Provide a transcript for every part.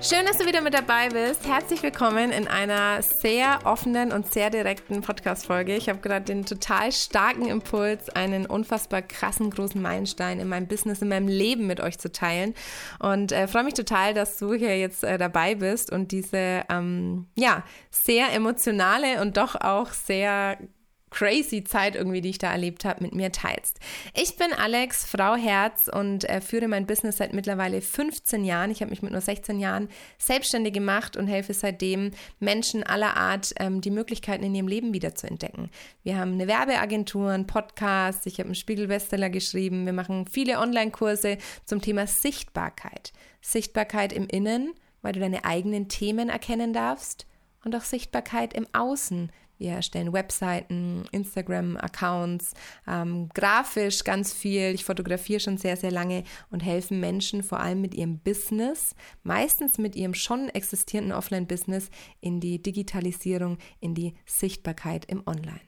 Schön, dass du wieder mit dabei bist. Herzlich willkommen in einer sehr offenen und sehr direkten Podcast-Folge. Ich habe gerade den total starken Impuls, einen unfassbar krassen großen Meilenstein in meinem Business, in meinem Leben mit euch zu teilen. Und äh, freue mich total, dass du hier jetzt äh, dabei bist und diese, ähm, ja, sehr emotionale und doch auch sehr crazy Zeit irgendwie, die ich da erlebt habe, mit mir teilst. Ich bin Alex, Frau Herz und äh, führe mein Business seit mittlerweile 15 Jahren. Ich habe mich mit nur 16 Jahren selbstständig gemacht und helfe seitdem Menschen aller Art, ähm, die Möglichkeiten in ihrem Leben wieder zu entdecken. Wir haben eine Werbeagentur, einen Podcast, ich habe einen Spiegel-Bestseller geschrieben, wir machen viele Online-Kurse zum Thema Sichtbarkeit. Sichtbarkeit im Innen, weil du deine eigenen Themen erkennen darfst und auch Sichtbarkeit im Außen, wir erstellen Webseiten, Instagram-Accounts, ähm, grafisch ganz viel. Ich fotografiere schon sehr, sehr lange und helfen Menschen vor allem mit ihrem Business, meistens mit ihrem schon existierenden Offline-Business, in die Digitalisierung, in die Sichtbarkeit im Online.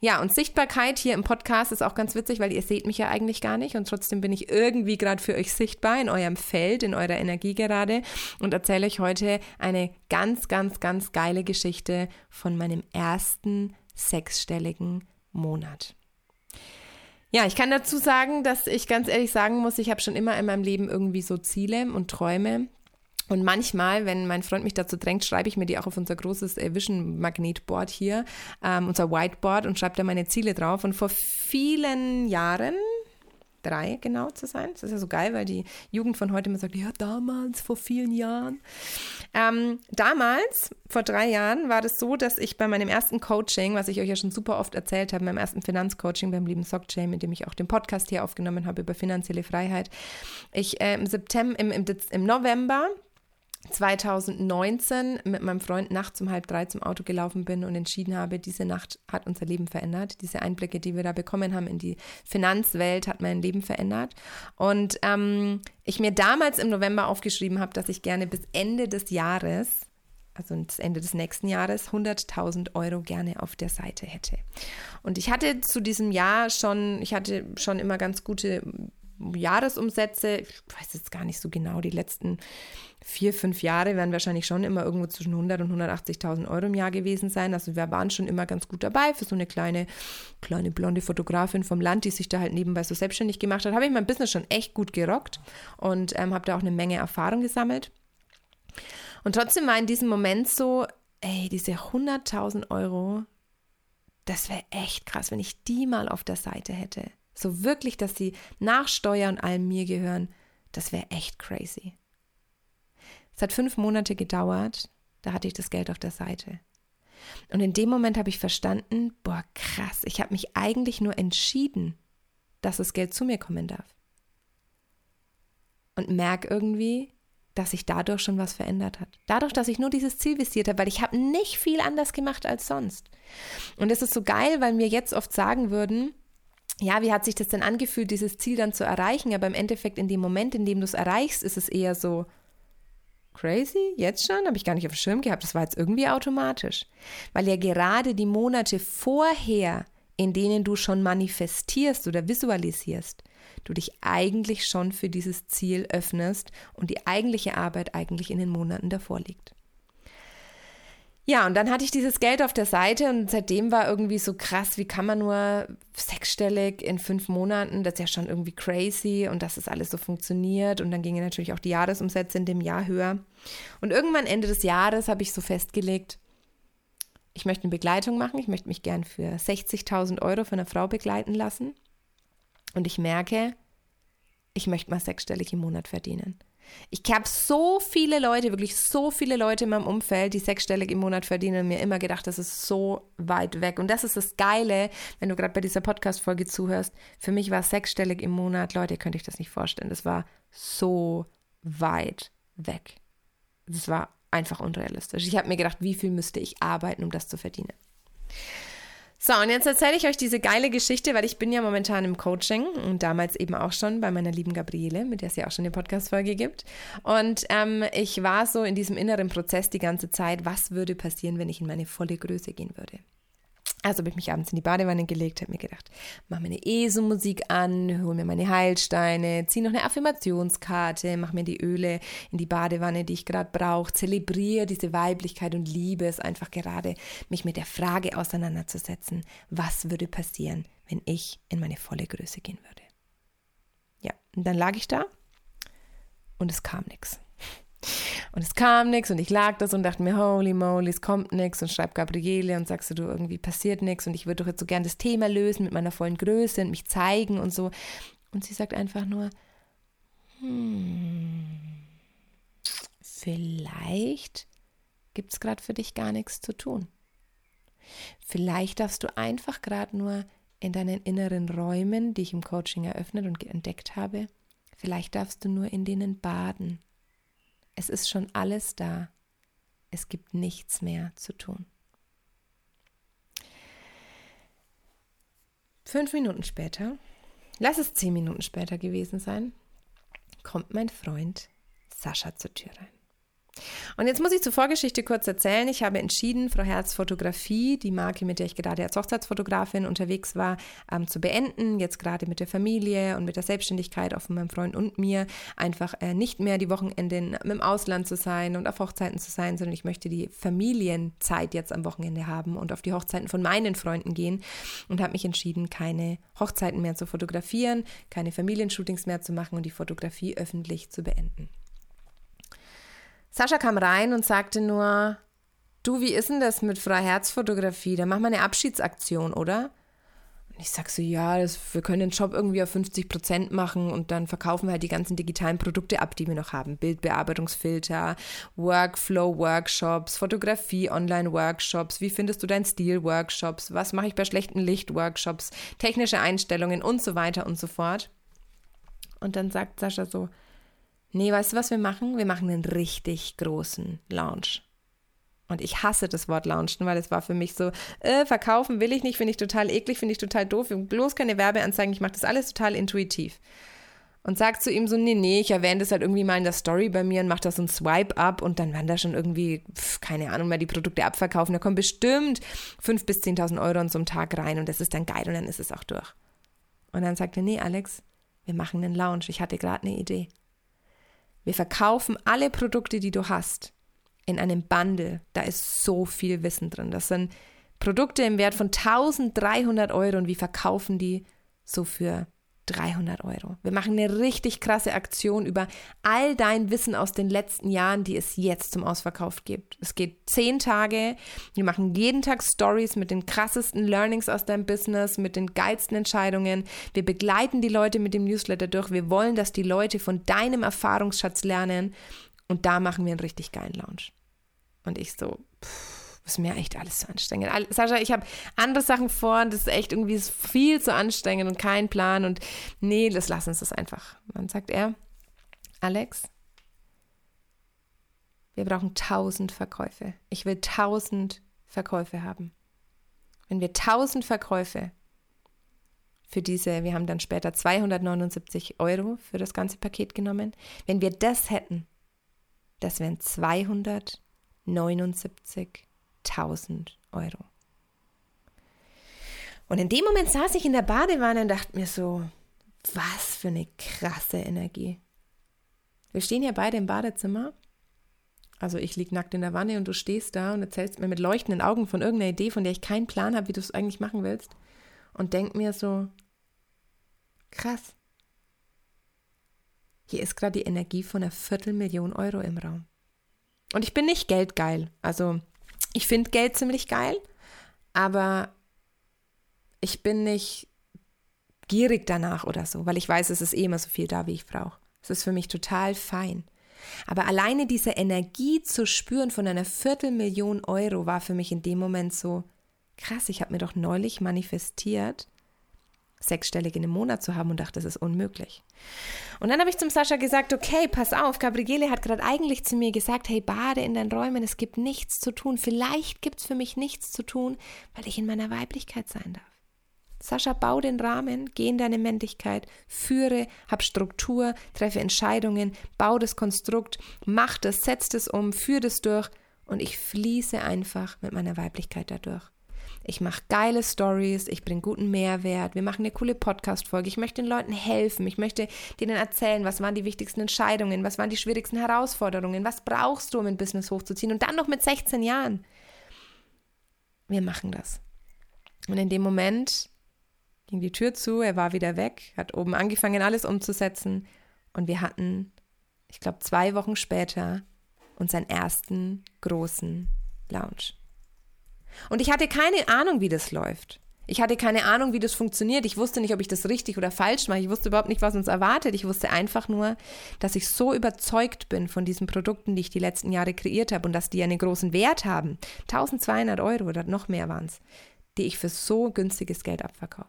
Ja, und Sichtbarkeit hier im Podcast ist auch ganz witzig, weil ihr seht mich ja eigentlich gar nicht. Und trotzdem bin ich irgendwie gerade für euch sichtbar in eurem Feld, in eurer Energie gerade. Und erzähle euch heute eine ganz, ganz, ganz geile Geschichte von meinem ersten sechsstelligen Monat. Ja, ich kann dazu sagen, dass ich ganz ehrlich sagen muss, ich habe schon immer in meinem Leben irgendwie so Ziele und Träume, und manchmal, wenn mein Freund mich dazu drängt, schreibe ich mir die auch auf unser großes äh, Vision Magnetboard hier, ähm, unser Whiteboard und schreibe da meine Ziele drauf. Und vor vielen Jahren, drei genau zu sein, das ist ja so geil, weil die Jugend von heute immer sagt, ja, damals, vor vielen Jahren. Ähm, damals, vor drei Jahren, war das so, dass ich bei meinem ersten Coaching, was ich euch ja schon super oft erzählt habe, meinem ersten Finanzcoaching beim lieben Sockjay, mit dem ich auch den Podcast hier aufgenommen habe über finanzielle Freiheit, ich äh, im September, im, im, im November 2019 mit meinem Freund nachts um halb drei zum Auto gelaufen bin und entschieden habe, diese Nacht hat unser Leben verändert. Diese Einblicke, die wir da bekommen haben in die Finanzwelt, hat mein Leben verändert. Und ähm, ich mir damals im November aufgeschrieben habe, dass ich gerne bis Ende des Jahres, also das Ende des nächsten Jahres, 100.000 Euro gerne auf der Seite hätte. Und ich hatte zu diesem Jahr schon, ich hatte schon immer ganz gute Jahresumsätze, ich weiß jetzt gar nicht so genau, die letzten vier, fünf Jahre werden wahrscheinlich schon immer irgendwo zwischen 100 und 180.000 Euro im Jahr gewesen sein. Also wir waren schon immer ganz gut dabei für so eine kleine, kleine blonde Fotografin vom Land, die sich da halt nebenbei so selbstständig gemacht hat. Habe ich mein Business schon echt gut gerockt und ähm, habe da auch eine Menge Erfahrung gesammelt. Und trotzdem war in diesem Moment so, ey, diese 100.000 Euro, das wäre echt krass, wenn ich die mal auf der Seite hätte. So wirklich, dass sie nach Steuer und allem mir gehören, das wäre echt crazy. Es hat fünf Monate gedauert, da hatte ich das Geld auf der Seite. Und in dem Moment habe ich verstanden, boah, krass, ich habe mich eigentlich nur entschieden, dass das Geld zu mir kommen darf. Und merke irgendwie, dass sich dadurch schon was verändert hat. Dadurch, dass ich nur dieses Ziel visiert habe, weil ich habe nicht viel anders gemacht als sonst. Und es ist so geil, weil mir jetzt oft sagen würden, ja, wie hat sich das denn angefühlt, dieses Ziel dann zu erreichen? Aber im Endeffekt, in dem Moment, in dem du es erreichst, ist es eher so crazy. Jetzt schon? Habe ich gar nicht auf dem Schirm gehabt. Das war jetzt irgendwie automatisch. Weil ja gerade die Monate vorher, in denen du schon manifestierst oder visualisierst, du dich eigentlich schon für dieses Ziel öffnest und die eigentliche Arbeit eigentlich in den Monaten davor liegt. Ja, und dann hatte ich dieses Geld auf der Seite und seitdem war irgendwie so krass, wie kann man nur sechsstellig in fünf Monaten, das ist ja schon irgendwie crazy und dass das alles so funktioniert und dann gingen natürlich auch die Jahresumsätze in dem Jahr höher. Und irgendwann Ende des Jahres habe ich so festgelegt, ich möchte eine Begleitung machen, ich möchte mich gern für 60.000 Euro von einer Frau begleiten lassen und ich merke, ich möchte mal sechsstellig im Monat verdienen. Ich habe so viele Leute, wirklich so viele Leute in meinem Umfeld, die sechsstellig im Monat verdienen und mir immer gedacht, das ist so weit weg. Und das ist das Geile, wenn du gerade bei dieser Podcast-Folge zuhörst. Für mich war sechsstellig im Monat, Leute, könnte ich das nicht vorstellen. Das war so weit weg. Das war einfach unrealistisch. Ich habe mir gedacht, wie viel müsste ich arbeiten, um das zu verdienen? So, und jetzt erzähle ich euch diese geile Geschichte, weil ich bin ja momentan im Coaching und damals eben auch schon bei meiner lieben Gabriele, mit der es ja auch schon eine Podcast-Folge gibt. Und ähm, ich war so in diesem inneren Prozess die ganze Zeit, was würde passieren, wenn ich in meine volle Größe gehen würde. Also habe ich mich abends in die Badewanne gelegt, habe mir gedacht, mach mir eine ESO-Musik an, hol mir meine Heilsteine, zieh noch eine Affirmationskarte, mach mir die Öle in die Badewanne, die ich gerade brauche, zelebriere diese Weiblichkeit und liebe es einfach gerade, mich mit der Frage auseinanderzusetzen, was würde passieren, wenn ich in meine volle Größe gehen würde. Ja, und dann lag ich da und es kam nichts. Und es kam nichts und ich lag das und dachte mir, holy moly, es kommt nichts und schreib Gabriele und sagst du, irgendwie passiert nichts und ich würde doch jetzt so gern das Thema lösen mit meiner vollen Größe und mich zeigen und so. Und sie sagt einfach nur, hm, vielleicht gibt es gerade für dich gar nichts zu tun. Vielleicht darfst du einfach gerade nur in deinen inneren Räumen, die ich im Coaching eröffnet und entdeckt habe, vielleicht darfst du nur in denen baden es ist schon alles da. Es gibt nichts mehr zu tun. Fünf Minuten später, lass es zehn Minuten später gewesen sein, kommt mein Freund Sascha zur Tür rein. Und jetzt muss ich zur Vorgeschichte kurz erzählen. Ich habe entschieden, Frau Herz Fotografie, die Marke, mit der ich gerade als Hochzeitsfotografin unterwegs war, ähm, zu beenden. Jetzt gerade mit der Familie und mit der Selbstständigkeit, auch von meinem Freund und mir, einfach äh, nicht mehr die Wochenende im Ausland zu sein und auf Hochzeiten zu sein, sondern ich möchte die Familienzeit jetzt am Wochenende haben und auf die Hochzeiten von meinen Freunden gehen und habe mich entschieden, keine Hochzeiten mehr zu fotografieren, keine Familienshootings mehr zu machen und die Fotografie öffentlich zu beenden. Sascha kam rein und sagte nur, du, wie ist denn das mit Frau Herzfotografie? Da machen wir eine Abschiedsaktion, oder? Und ich sag so, ja, das, wir können den Job irgendwie auf 50 Prozent machen und dann verkaufen wir halt die ganzen digitalen Produkte ab, die wir noch haben. Bildbearbeitungsfilter, Workflow-Workshops, Fotografie, Online-Workshops, wie findest du deinen Stil-Workshops, was mache ich bei schlechtem Licht-Workshops, technische Einstellungen und so weiter und so fort. Und dann sagt Sascha so, Nee, weißt du, was wir machen? Wir machen einen richtig großen Lounge. Und ich hasse das Wort launchen, weil es war für mich so, äh, verkaufen will ich nicht, finde ich total eklig, finde ich total doof, bloß keine Werbeanzeigen, ich mache das alles total intuitiv. Und sagt zu ihm so, nee, nee, ich erwähne das halt irgendwie mal in der Story bei mir und mache da so ein Swipe-up und dann werden da schon irgendwie, pf, keine Ahnung, mal die Produkte abverkaufen. Da kommen bestimmt 5.000 bis 10.000 Euro an so einem Tag rein und das ist dann geil und dann ist es auch durch. Und dann sagt er, nee, Alex, wir machen einen Lounge. Ich hatte gerade eine Idee. Wir verkaufen alle Produkte, die du hast, in einem Bundle. Da ist so viel Wissen drin. Das sind Produkte im Wert von 1300 Euro und wir verkaufen die so für 300 Euro. Wir machen eine richtig krasse Aktion über all dein Wissen aus den letzten Jahren, die es jetzt zum Ausverkauf gibt. Es geht zehn Tage. Wir machen jeden Tag Stories mit den krassesten Learnings aus deinem Business, mit den geilsten Entscheidungen. Wir begleiten die Leute mit dem Newsletter durch. Wir wollen, dass die Leute von deinem Erfahrungsschatz lernen. Und da machen wir einen richtig geilen Launch. Und ich so, pff ist mir echt alles zu anstrengend. Sascha, ich habe andere Sachen vor und das ist echt irgendwie viel zu anstrengend und kein Plan und nee, das lass uns das einfach. dann sagt er, Alex, wir brauchen tausend Verkäufe. Ich will tausend Verkäufe haben. Wenn wir tausend Verkäufe für diese, wir haben dann später 279 Euro für das ganze Paket genommen, wenn wir das hätten, das wären 279 1000 Euro. Und in dem Moment saß ich in der Badewanne und dachte mir so, was für eine krasse Energie. Wir stehen hier beide im Badezimmer. Also ich liege nackt in der Wanne und du stehst da und erzählst mir mit leuchtenden Augen von irgendeiner Idee, von der ich keinen Plan habe, wie du es eigentlich machen willst. Und denk mir so, krass. Hier ist gerade die Energie von einer Viertelmillion Euro im Raum. Und ich bin nicht geldgeil. Also ich finde Geld ziemlich geil, aber ich bin nicht gierig danach oder so, weil ich weiß, es ist eh immer so viel da, wie ich brauche. Es ist für mich total fein. Aber alleine diese Energie zu spüren von einer Viertelmillion Euro war für mich in dem Moment so krass. Ich habe mir doch neulich manifestiert, sechsstellig in einem Monat zu haben und dachte, das ist unmöglich. Und dann habe ich zum Sascha gesagt, okay, pass auf, Gabriele hat gerade eigentlich zu mir gesagt, hey, bade in deinen Räumen, es gibt nichts zu tun. Vielleicht gibt es für mich nichts zu tun, weil ich in meiner Weiblichkeit sein darf. Sascha, bau den Rahmen, geh in deine Männlichkeit, führe, hab Struktur, treffe Entscheidungen, bau das Konstrukt, mach das, setz das um, führe das durch und ich fließe einfach mit meiner Weiblichkeit dadurch. Ich mache geile Stories, ich bringe guten Mehrwert, wir machen eine coole Podcast-Folge, ich möchte den Leuten helfen, ich möchte denen erzählen, was waren die wichtigsten Entscheidungen, was waren die schwierigsten Herausforderungen, was brauchst du, um ein Business hochzuziehen und dann noch mit 16 Jahren. Wir machen das. Und in dem Moment ging die Tür zu, er war wieder weg, hat oben angefangen, alles umzusetzen und wir hatten, ich glaube, zwei Wochen später unseren ersten großen Lounge. Und ich hatte keine Ahnung, wie das läuft. Ich hatte keine Ahnung, wie das funktioniert. Ich wusste nicht, ob ich das richtig oder falsch mache. Ich wusste überhaupt nicht, was uns erwartet. Ich wusste einfach nur, dass ich so überzeugt bin von diesen Produkten, die ich die letzten Jahre kreiert habe und dass die einen großen Wert haben. 1200 Euro oder noch mehr waren es, die ich für so günstiges Geld abverkaufe.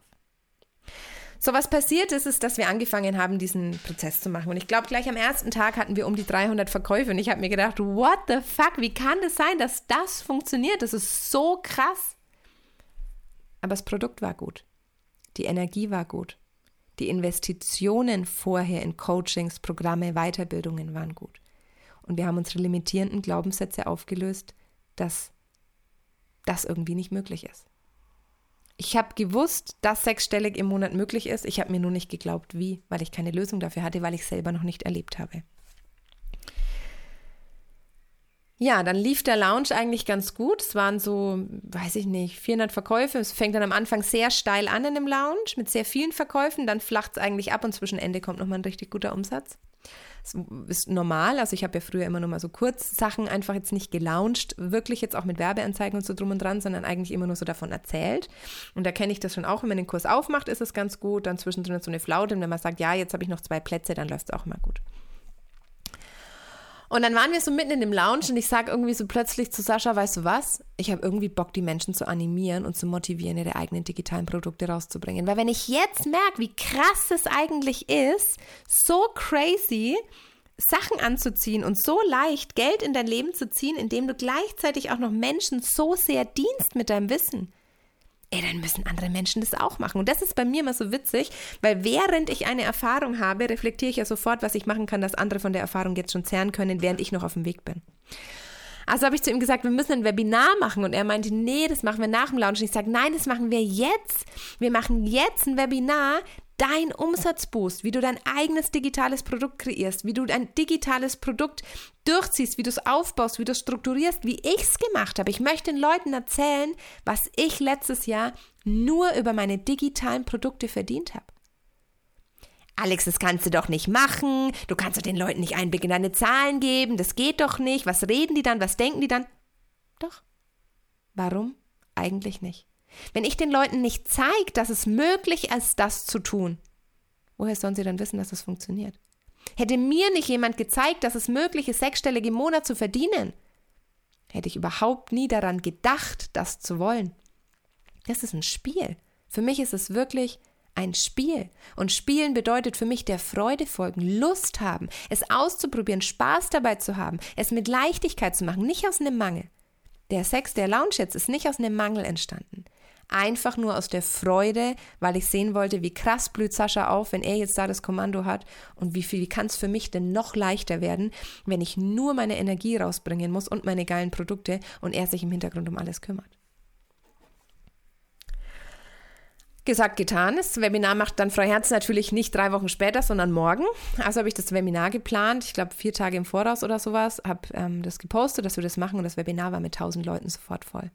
So, was passiert ist, ist, dass wir angefangen haben, diesen Prozess zu machen. Und ich glaube, gleich am ersten Tag hatten wir um die 300 Verkäufe. Und ich habe mir gedacht, what the fuck, wie kann das sein, dass das funktioniert? Das ist so krass. Aber das Produkt war gut. Die Energie war gut. Die Investitionen vorher in Coachings, Programme, Weiterbildungen waren gut. Und wir haben unsere limitierenden Glaubenssätze aufgelöst, dass das irgendwie nicht möglich ist. Ich habe gewusst, dass sechsstellig im Monat möglich ist. Ich habe mir nur nicht geglaubt, wie, weil ich keine Lösung dafür hatte, weil ich selber noch nicht erlebt habe. Ja, dann lief der Lounge eigentlich ganz gut. Es waren so, weiß ich nicht, 400 Verkäufe. Es fängt dann am Anfang sehr steil an in dem Lounge mit sehr vielen Verkäufen. Dann flacht es eigentlich ab und zwischen Ende kommt nochmal ein richtig guter Umsatz. Das ist normal. Also ich habe ja früher immer nur mal so kurz Sachen einfach jetzt nicht gelauncht, wirklich jetzt auch mit Werbeanzeigen und so drum und dran, sondern eigentlich immer nur so davon erzählt. Und da kenne ich das schon auch, wenn man den Kurs aufmacht, ist es ganz gut. Dann zwischendrin so eine Flaute und wenn man sagt, ja, jetzt habe ich noch zwei Plätze, dann läuft es auch immer gut. Und dann waren wir so mitten in dem Lounge und ich sage irgendwie so plötzlich zu Sascha, weißt du was? Ich habe irgendwie Bock, die Menschen zu animieren und zu motivieren, ihre eigenen digitalen Produkte rauszubringen. Weil wenn ich jetzt merke, wie krass es eigentlich ist, so crazy, Sachen anzuziehen und so leicht Geld in dein Leben zu ziehen, indem du gleichzeitig auch noch Menschen so sehr dienst mit deinem Wissen ey, dann müssen andere Menschen das auch machen. Und das ist bei mir immer so witzig, weil während ich eine Erfahrung habe, reflektiere ich ja sofort, was ich machen kann, dass andere von der Erfahrung jetzt schon zehren können, während ich noch auf dem Weg bin. Also habe ich zu ihm gesagt, wir müssen ein Webinar machen. Und er meinte, nee, das machen wir nach dem Launch. Und ich sage, nein, das machen wir jetzt. Wir machen jetzt ein Webinar, dein Umsatzboost, wie du dein eigenes digitales Produkt kreierst, wie du dein digitales Produkt durchziehst, wie du es aufbaust, wie du es strukturierst, wie ich es gemacht habe. Ich möchte den Leuten erzählen, was ich letztes Jahr nur über meine digitalen Produkte verdient habe. Alex, das kannst du doch nicht machen. Du kannst doch den Leuten nicht Einblick in deine Zahlen geben. Das geht doch nicht. Was reden die dann? Was denken die dann? Doch. Warum? Eigentlich nicht. Wenn ich den Leuten nicht zeige, dass es möglich ist, das zu tun, woher sollen sie dann wissen, dass es funktioniert? Hätte mir nicht jemand gezeigt, dass es möglich ist, sechsstellig im Monat zu verdienen, hätte ich überhaupt nie daran gedacht, das zu wollen. Das ist ein Spiel. Für mich ist es wirklich ein Spiel. Und Spielen bedeutet für mich der Freude folgen, Lust haben, es auszuprobieren, Spaß dabei zu haben, es mit Leichtigkeit zu machen, nicht aus einem Mangel. Der Sex, der Lounge jetzt ist nicht aus einem Mangel entstanden einfach nur aus der Freude, weil ich sehen wollte, wie krass blüht Sascha auf, wenn er jetzt da das Kommando hat und wie viel, kann es für mich denn noch leichter werden, wenn ich nur meine Energie rausbringen muss und meine geilen Produkte und er sich im Hintergrund um alles kümmert. Gesagt, getan. Das Webinar macht dann Frau Herz natürlich nicht drei Wochen später, sondern morgen. Also habe ich das Webinar geplant, ich glaube vier Tage im Voraus oder sowas, habe ähm, das gepostet, dass wir das machen und das Webinar war mit tausend Leuten sofort voll.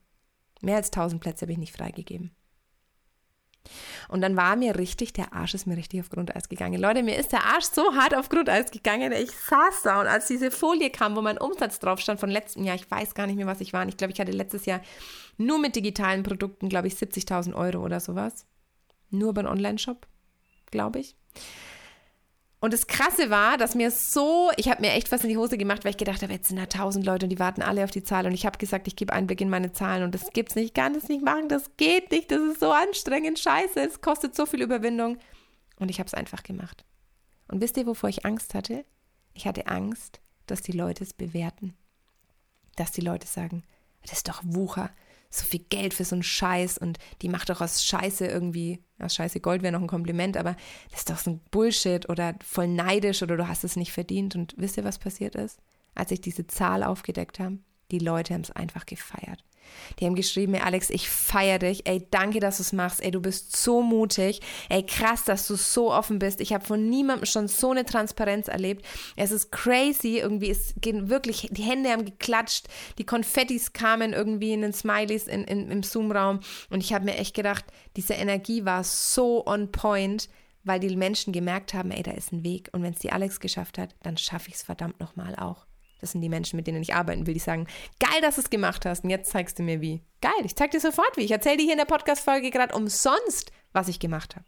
Mehr als 1000 Plätze habe ich nicht freigegeben. Und dann war mir richtig, der Arsch ist mir richtig auf Grundeis gegangen. Leute, mir ist der Arsch so hart auf Grundeis gegangen. Ich saß da und als diese Folie kam, wo mein Umsatz drauf stand von letztem Jahr, ich weiß gar nicht mehr, was ich war. Ich glaube, ich hatte letztes Jahr nur mit digitalen Produkten, glaube ich, 70.000 Euro oder sowas. Nur einen Online-Shop, glaube ich. Und das Krasse war, dass mir so, ich habe mir echt was in die Hose gemacht, weil ich gedacht habe, jetzt sind da tausend Leute und die warten alle auf die Zahl. Und ich habe gesagt, ich gebe Einblick in meine Zahlen und das gibt's nicht, ich kann das nicht machen, das geht nicht, das ist so anstrengend, scheiße, es kostet so viel Überwindung. Und ich habe es einfach gemacht. Und wisst ihr, wovor ich Angst hatte? Ich hatte Angst, dass die Leute es bewerten. Dass die Leute sagen, das ist doch Wucher, so viel Geld für so einen Scheiß und die macht doch aus Scheiße irgendwie, aus Scheiße Gold wäre noch ein Kompliment, aber das ist doch so ein Bullshit oder voll neidisch oder du hast es nicht verdient. Und wisst ihr, was passiert ist? Als ich diese Zahl aufgedeckt habe, die Leute haben es einfach gefeiert. Die haben geschrieben, ey Alex, ich feiere dich. Ey, danke, dass du es machst. Ey, du bist so mutig. Ey, krass, dass du so offen bist. Ich habe von niemandem schon so eine Transparenz erlebt. Es ist crazy. Irgendwie, es gehen wirklich, die Hände haben geklatscht. Die Konfettis kamen irgendwie in den Smileys in, in, im Zoom-Raum. Und ich habe mir echt gedacht, diese Energie war so on point weil die Menschen gemerkt haben, ey, da ist ein Weg. Und wenn es die Alex geschafft hat, dann schaffe ich es verdammt nochmal auch. Das sind die Menschen, mit denen ich arbeiten will, die sagen, geil, dass du es gemacht hast und jetzt zeigst du mir wie. Geil, ich zeig dir sofort wie. Ich erzähle dir hier in der Podcast-Folge gerade umsonst, was ich gemacht habe.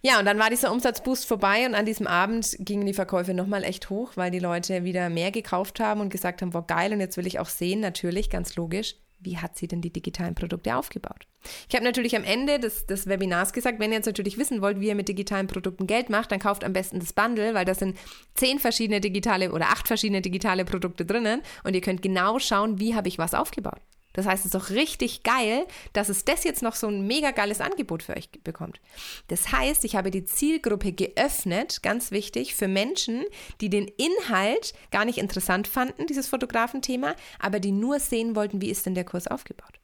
Ja, und dann war dieser Umsatzboost vorbei und an diesem Abend gingen die Verkäufe nochmal echt hoch, weil die Leute wieder mehr gekauft haben und gesagt haben, boah, geil, und jetzt will ich auch sehen, natürlich, ganz logisch, wie hat sie denn die digitalen Produkte aufgebaut? Ich habe natürlich am Ende des, des Webinars gesagt, wenn ihr jetzt natürlich wissen wollt, wie ihr mit digitalen Produkten Geld macht, dann kauft am besten das Bundle, weil da sind zehn verschiedene digitale oder acht verschiedene digitale Produkte drinnen und ihr könnt genau schauen, wie habe ich was aufgebaut. Das heißt, es ist doch richtig geil, dass es das jetzt noch so ein mega geiles Angebot für euch bekommt. Das heißt, ich habe die Zielgruppe geöffnet, ganz wichtig, für Menschen, die den Inhalt gar nicht interessant fanden, dieses Fotografenthema, aber die nur sehen wollten, wie ist denn der Kurs aufgebaut.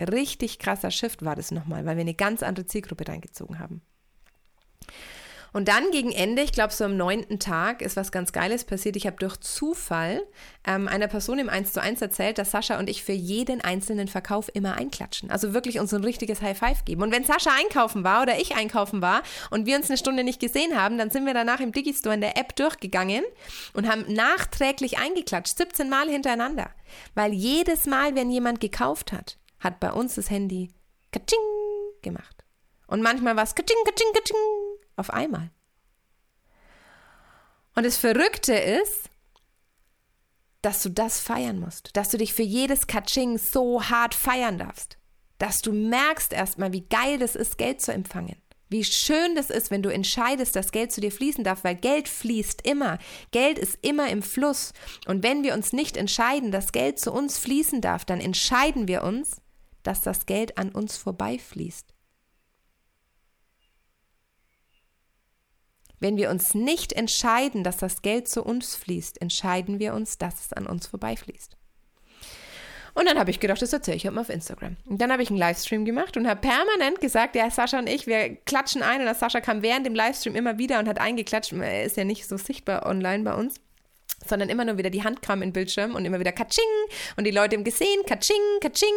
Richtig krasser Shift war das nochmal, weil wir eine ganz andere Zielgruppe reingezogen haben. Und dann gegen Ende, ich glaube so am neunten Tag, ist was ganz Geiles passiert. Ich habe durch Zufall ähm, einer Person im 1 zu 1 erzählt, dass Sascha und ich für jeden einzelnen Verkauf immer einklatschen. Also wirklich uns ein richtiges High Five geben. Und wenn Sascha einkaufen war oder ich einkaufen war und wir uns eine Stunde nicht gesehen haben, dann sind wir danach im Digistore in der App durchgegangen und haben nachträglich eingeklatscht, 17 Mal hintereinander. Weil jedes Mal, wenn jemand gekauft hat, hat bei uns das Handy Katsching gemacht. Und manchmal war es Katsching, Katsching, Katsching auf einmal. Und das Verrückte ist, dass du das feiern musst, dass du dich für jedes Katsching so hart feiern darfst, dass du merkst erstmal, wie geil das ist, Geld zu empfangen. Wie schön das ist, wenn du entscheidest, dass Geld zu dir fließen darf, weil Geld fließt immer. Geld ist immer im Fluss. Und wenn wir uns nicht entscheiden, dass Geld zu uns fließen darf, dann entscheiden wir uns, dass das Geld an uns vorbeifließt. Wenn wir uns nicht entscheiden, dass das Geld zu uns fließt, entscheiden wir uns, dass es an uns vorbeifließt. Und dann habe ich gedacht, das erzähle ich heute mal auf Instagram. Und dann habe ich einen Livestream gemacht und habe permanent gesagt, ja, Sascha und ich, wir klatschen ein. Und Sascha kam während dem Livestream immer wieder und hat eingeklatscht. Er ist ja nicht so sichtbar online bei uns sondern immer nur wieder die Hand kam in den Bildschirm und immer wieder Katsching und die Leute haben gesehen, Katsching, Katsching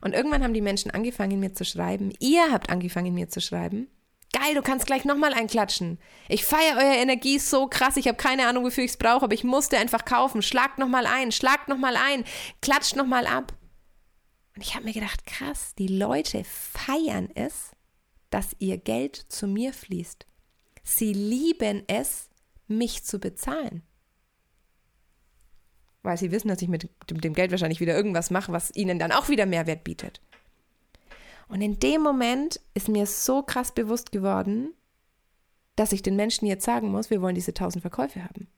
und irgendwann haben die Menschen angefangen mir zu schreiben, ihr habt angefangen mir zu schreiben, geil, du kannst gleich nochmal einklatschen. Ich feiere eure Energie so krass, ich habe keine Ahnung, wofür ich es brauche, aber ich musste einfach kaufen. Schlagt nochmal ein, schlagt nochmal ein, klatscht nochmal ab. Und ich habe mir gedacht, krass, die Leute feiern es, dass ihr Geld zu mir fließt. Sie lieben es, mich zu bezahlen. Weil sie wissen, dass ich mit dem Geld wahrscheinlich wieder irgendwas mache, was ihnen dann auch wieder Mehrwert bietet. Und in dem Moment ist mir so krass bewusst geworden, dass ich den Menschen jetzt sagen muss, wir wollen diese 1000 Verkäufe haben.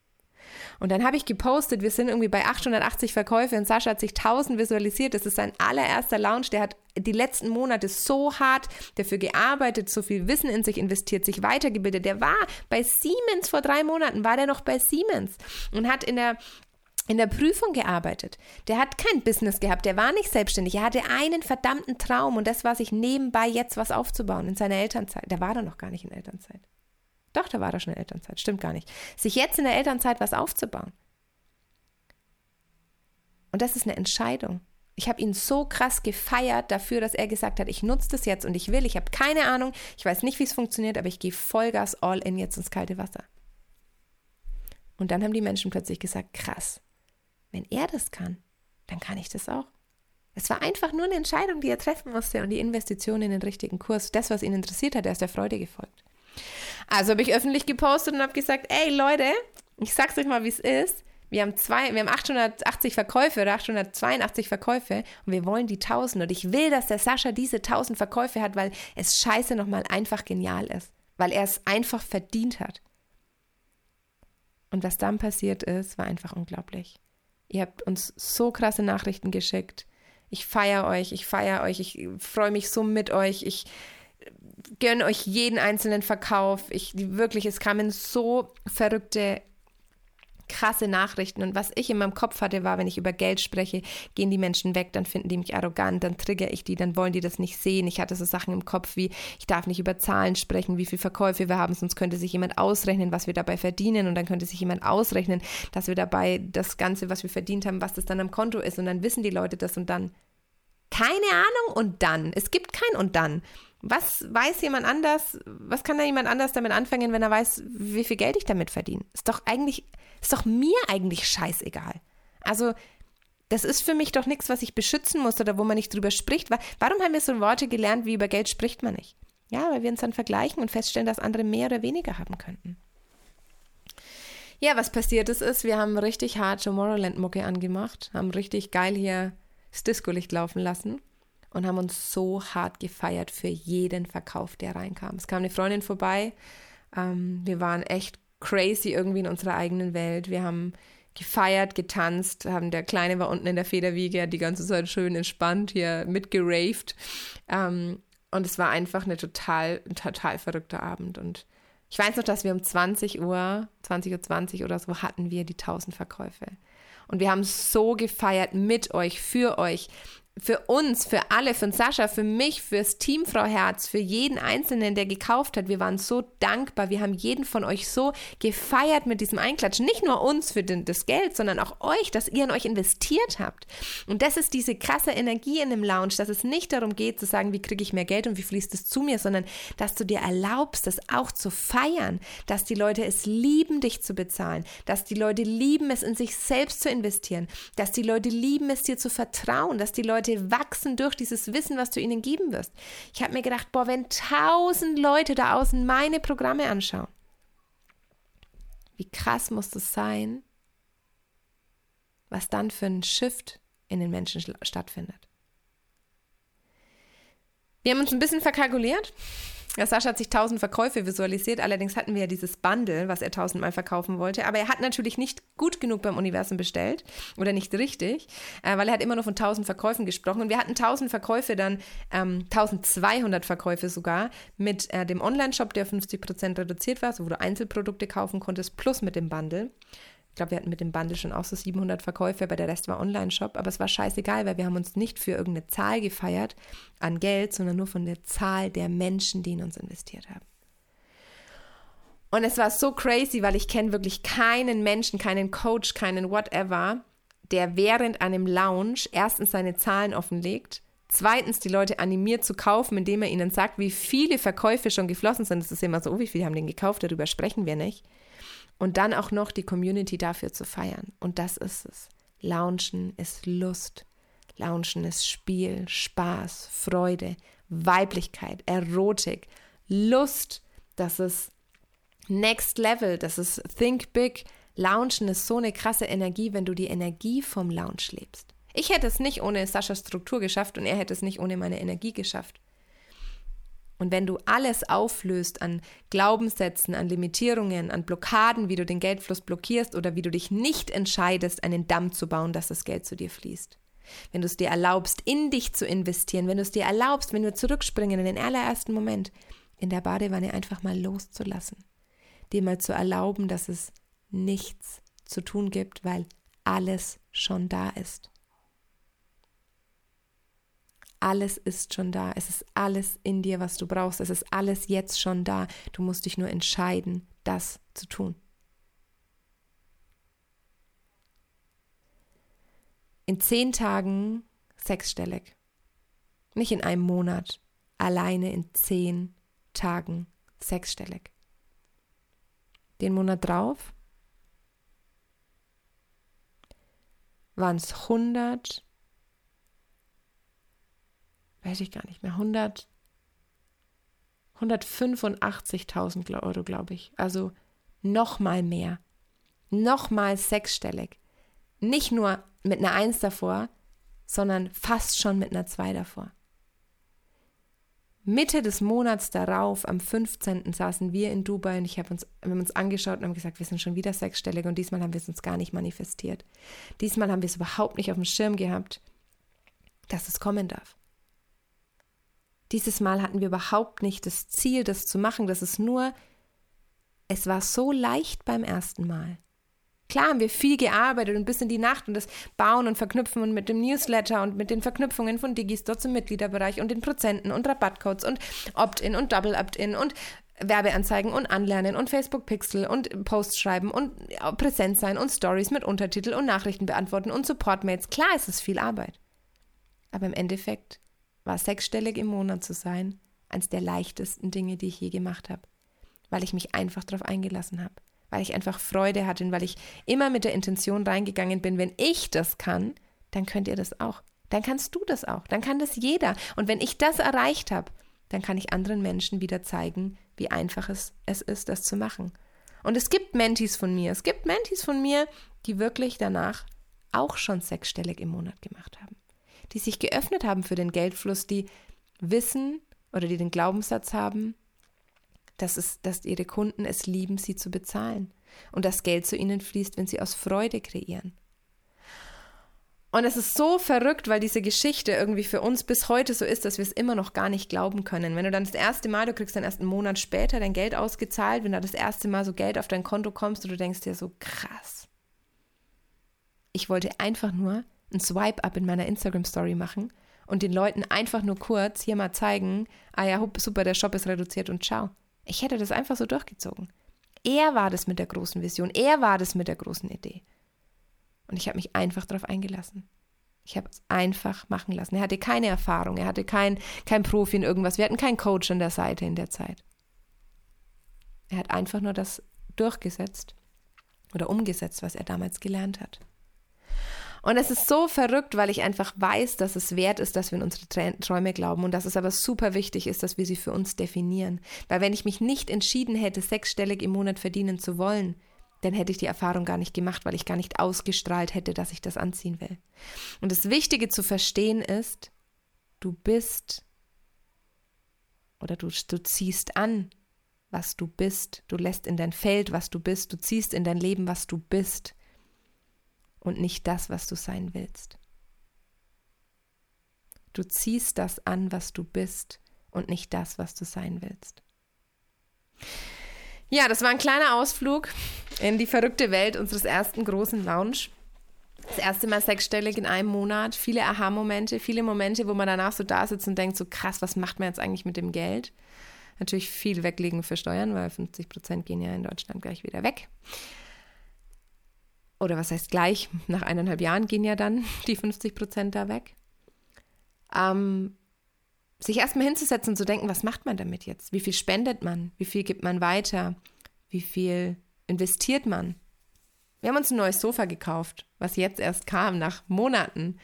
Und dann habe ich gepostet, wir sind irgendwie bei 880 Verkäufe und Sascha hat sich 1000 visualisiert. Das ist sein allererster Launch. Der hat die letzten Monate so hart dafür gearbeitet, so viel Wissen in sich investiert, sich weitergebildet. Der war bei Siemens vor drei Monaten, war der noch bei Siemens und hat in der in der Prüfung gearbeitet. Der hat kein Business gehabt, der war nicht selbstständig. Er hatte einen verdammten Traum und das war sich nebenbei jetzt was aufzubauen in seiner Elternzeit. Der war da noch gar nicht in Elternzeit. Doch, da war er schon in Elternzeit, stimmt gar nicht. Sich jetzt in der Elternzeit was aufzubauen. Und das ist eine Entscheidung. Ich habe ihn so krass gefeiert dafür, dass er gesagt hat, ich nutze das jetzt und ich will, ich habe keine Ahnung, ich weiß nicht, wie es funktioniert, aber ich gehe Vollgas all in jetzt ins kalte Wasser. Und dann haben die Menschen plötzlich gesagt, krass, wenn er das kann, dann kann ich das auch. Es war einfach nur eine Entscheidung, die er treffen musste und die Investition in den richtigen Kurs. Das, was ihn interessiert hat, er ist der Freude gefolgt. Also habe ich öffentlich gepostet und habe gesagt, ey Leute, ich sag's euch mal, wie es ist. Wir haben, zwei, wir haben 880 Verkäufe oder 882 Verkäufe und wir wollen die 1000. Und ich will, dass der Sascha diese 1000 Verkäufe hat, weil es scheiße nochmal einfach genial ist. Weil er es einfach verdient hat. Und was dann passiert ist, war einfach unglaublich. Ihr habt uns so krasse Nachrichten geschickt. Ich feiere euch, ich feiere euch, ich freue mich so mit euch. Ich gönne euch jeden einzelnen Verkauf. Ich wirklich, es kamen so verrückte krasse Nachrichten. Und was ich in meinem Kopf hatte, war, wenn ich über Geld spreche, gehen die Menschen weg, dann finden die mich arrogant, dann trigger ich die, dann wollen die das nicht sehen. Ich hatte so Sachen im Kopf wie, ich darf nicht über Zahlen sprechen, wie viel Verkäufe wir haben, sonst könnte sich jemand ausrechnen, was wir dabei verdienen. Und dann könnte sich jemand ausrechnen, dass wir dabei das Ganze, was wir verdient haben, was das dann am Konto ist. Und dann wissen die Leute das und dann. Keine Ahnung und dann. Es gibt kein und dann. Was weiß jemand anders, was kann da jemand anders damit anfangen, wenn er weiß, wie viel Geld ich damit verdiene? Ist doch eigentlich, ist doch mir eigentlich scheißegal. Also, das ist für mich doch nichts, was ich beschützen muss oder wo man nicht drüber spricht. Warum haben wir so Worte gelernt, wie über Geld spricht man nicht? Ja, weil wir uns dann vergleichen und feststellen, dass andere mehr oder weniger haben könnten. Ja, was passiert ist, ist, wir haben richtig hart Tomorrowland-Mucke angemacht, haben richtig geil hier das Disco-Licht laufen lassen und haben uns so hart gefeiert für jeden Verkauf, der reinkam. Es kam eine Freundin vorbei. Ähm, wir waren echt crazy irgendwie in unserer eigenen Welt. Wir haben gefeiert, getanzt, haben der Kleine war unten in der Federwiege, hat die ganze Zeit schön entspannt hier mitgeraved. Ähm, und es war einfach eine total, ein total verrückter Abend. Und ich weiß noch, dass wir um 20 Uhr, 20.20 Uhr 20 oder so hatten wir die 1000 Verkäufe. Und wir haben so gefeiert mit euch, für euch für uns, für alle, für Sascha, für mich, fürs Team Frau Herz, für jeden Einzelnen, der gekauft hat. Wir waren so dankbar. Wir haben jeden von euch so gefeiert mit diesem Einklatschen. Nicht nur uns für den, das Geld, sondern auch euch, dass ihr in euch investiert habt. Und das ist diese krasse Energie in dem Lounge, dass es nicht darum geht zu sagen, wie kriege ich mehr Geld und wie fließt es zu mir, sondern dass du dir erlaubst, das auch zu feiern, dass die Leute es lieben, dich zu bezahlen, dass die Leute lieben, es in sich selbst zu investieren, dass die Leute lieben, es dir zu vertrauen, dass die Leute Leute wachsen durch dieses Wissen, was du ihnen geben wirst. Ich habe mir gedacht, boah, wenn tausend Leute da außen meine Programme anschauen, wie krass muss das sein, was dann für ein Shift in den Menschen stattfindet. Wir haben uns ein bisschen verkalkuliert. Ja, Sascha hat sich 1000 Verkäufe visualisiert, allerdings hatten wir ja dieses Bundle, was er 1000 Mal verkaufen wollte, aber er hat natürlich nicht gut genug beim Universum bestellt oder nicht richtig, äh, weil er hat immer nur von 1000 Verkäufen gesprochen. Und wir hatten 1000 Verkäufe dann, ähm, 1200 Verkäufe sogar mit äh, dem Online-Shop, der 50% reduziert war, so wo du Einzelprodukte kaufen konntest, plus mit dem Bundle glaube, wir hatten mit dem Bundle schon auch so 700 Verkäufe, aber der Rest war Online-Shop. Aber es war scheißegal, weil wir haben uns nicht für irgendeine Zahl gefeiert an Geld, sondern nur von der Zahl der Menschen, die in uns investiert haben. Und es war so crazy, weil ich kenne wirklich keinen Menschen, keinen Coach, keinen whatever, der während einem Lounge erstens seine Zahlen offenlegt, zweitens die Leute animiert zu kaufen, indem er ihnen sagt, wie viele Verkäufe schon geflossen sind. Das ist immer so, oh, wie viele haben den gekauft, darüber sprechen wir nicht. Und dann auch noch die Community dafür zu feiern. Und das ist es. Launchen ist Lust. Launchen ist Spiel, Spaß, Freude, Weiblichkeit, Erotik, Lust. Das ist Next Level. Das ist Think Big. Launchen ist so eine krasse Energie, wenn du die Energie vom Lounge lebst. Ich hätte es nicht ohne Saschas Struktur geschafft und er hätte es nicht ohne meine Energie geschafft. Und wenn du alles auflöst an Glaubenssätzen, an Limitierungen, an Blockaden, wie du den Geldfluss blockierst oder wie du dich nicht entscheidest, einen Damm zu bauen, dass das Geld zu dir fließt. Wenn du es dir erlaubst, in dich zu investieren, wenn du es dir erlaubst, wenn wir zurückspringen in den allerersten Moment, in der Badewanne einfach mal loszulassen, dir mal zu erlauben, dass es nichts zu tun gibt, weil alles schon da ist. Alles ist schon da. Es ist alles in dir, was du brauchst. Es ist alles jetzt schon da. Du musst dich nur entscheiden, das zu tun. In zehn Tagen sechsstellig. Nicht in einem Monat. Alleine in zehn Tagen sechsstellig. Den Monat drauf waren es 100 weiß ich gar nicht mehr, 100, 185.000 Euro, glaube ich. Also noch mal mehr. Noch mal sechsstellig. Nicht nur mit einer Eins davor, sondern fast schon mit einer Zwei davor. Mitte des Monats darauf, am 15. saßen wir in Dubai und ich habe uns, wir haben uns angeschaut und haben gesagt, wir sind schon wieder sechsstellig und diesmal haben wir es uns gar nicht manifestiert. Diesmal haben wir es überhaupt nicht auf dem Schirm gehabt, dass es kommen darf. Dieses Mal hatten wir überhaupt nicht das Ziel, das zu machen. Das ist nur, es war so leicht beim ersten Mal. Klar haben wir viel gearbeitet und bis in die Nacht und das Bauen und Verknüpfen und mit dem Newsletter und mit den Verknüpfungen von Digistore zum Mitgliederbereich und den Prozenten und Rabattcodes und Opt-in und Double Opt-in und Werbeanzeigen und Anlernen und Facebook Pixel und Posts schreiben und präsent sein und Stories mit Untertitel und Nachrichten beantworten und Supportmails. Klar ist es viel Arbeit. Aber im Endeffekt war sechsstellig im Monat zu sein eines der leichtesten Dinge, die ich je gemacht habe, weil ich mich einfach darauf eingelassen habe, weil ich einfach Freude hatte und weil ich immer mit der Intention reingegangen bin, wenn ich das kann, dann könnt ihr das auch. Dann kannst du das auch. Dann kann das jeder. Und wenn ich das erreicht habe, dann kann ich anderen Menschen wieder zeigen, wie einfach es, es ist, das zu machen. Und es gibt Mentis von mir, es gibt Mentis von mir, die wirklich danach auch schon sechsstellig im Monat gemacht haben. Die sich geöffnet haben für den Geldfluss, die wissen oder die den Glaubenssatz haben, dass, es, dass ihre Kunden es lieben, sie zu bezahlen und das Geld zu ihnen fließt, wenn sie aus Freude kreieren. Und es ist so verrückt, weil diese Geschichte irgendwie für uns bis heute so ist, dass wir es immer noch gar nicht glauben können. Wenn du dann das erste Mal, du kriegst dann erst einen Monat später dein Geld ausgezahlt, wenn da das erste Mal so Geld auf dein Konto kommst und du denkst dir so krass. Ich wollte einfach nur ein Swipe-up in meiner Instagram-Story machen und den Leuten einfach nur kurz hier mal zeigen, ah ja, super, der Shop ist reduziert und ciao. Ich hätte das einfach so durchgezogen. Er war das mit der großen Vision, er war das mit der großen Idee. Und ich habe mich einfach darauf eingelassen. Ich habe es einfach machen lassen. Er hatte keine Erfahrung, er hatte kein, kein Profi in irgendwas. Wir hatten keinen Coach an der Seite in der Zeit. Er hat einfach nur das durchgesetzt oder umgesetzt, was er damals gelernt hat. Und es ist so verrückt, weil ich einfach weiß, dass es wert ist, dass wir in unsere Träume glauben und dass es aber super wichtig ist, dass wir sie für uns definieren. Weil wenn ich mich nicht entschieden hätte, sechsstellig im Monat verdienen zu wollen, dann hätte ich die Erfahrung gar nicht gemacht, weil ich gar nicht ausgestrahlt hätte, dass ich das anziehen will. Und das Wichtige zu verstehen ist, du bist oder du, du ziehst an, was du bist. Du lässt in dein Feld, was du bist. Du ziehst in dein Leben, was du bist. Und nicht das, was du sein willst. Du ziehst das an, was du bist und nicht das, was du sein willst. Ja, das war ein kleiner Ausflug in die verrückte Welt unseres ersten großen Lounge. Das erste Mal sechsstellig in einem Monat, viele Aha-Momente, viele Momente, wo man danach so da sitzt und denkt, so krass, was macht man jetzt eigentlich mit dem Geld? Natürlich viel weglegen für Steuern, weil 50 Prozent gehen ja in Deutschland gleich wieder weg. Oder was heißt gleich? Nach eineinhalb Jahren gehen ja dann die 50 Prozent da weg. Ähm, sich erstmal hinzusetzen und zu denken, was macht man damit jetzt? Wie viel spendet man? Wie viel gibt man weiter? Wie viel investiert man? Wir haben uns ein neues Sofa gekauft, was jetzt erst kam, nach Monaten.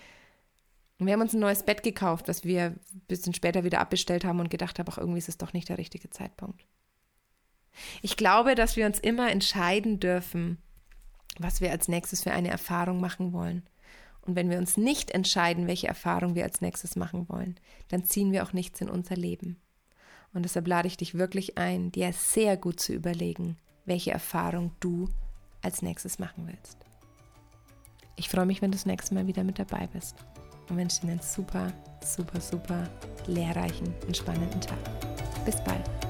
Und wir haben uns ein neues Bett gekauft, was wir ein bisschen später wieder abbestellt haben und gedacht haben, ach, irgendwie ist es doch nicht der richtige Zeitpunkt. Ich glaube, dass wir uns immer entscheiden dürfen, was wir als nächstes für eine Erfahrung machen wollen. Und wenn wir uns nicht entscheiden, welche Erfahrung wir als nächstes machen wollen, dann ziehen wir auch nichts in unser Leben. Und deshalb lade ich dich wirklich ein, dir sehr gut zu überlegen, welche Erfahrung du als nächstes machen willst. Ich freue mich, wenn du das nächste Mal wieder mit dabei bist und wünsche dir einen super, super, super lehrreichen und spannenden Tag. Bis bald.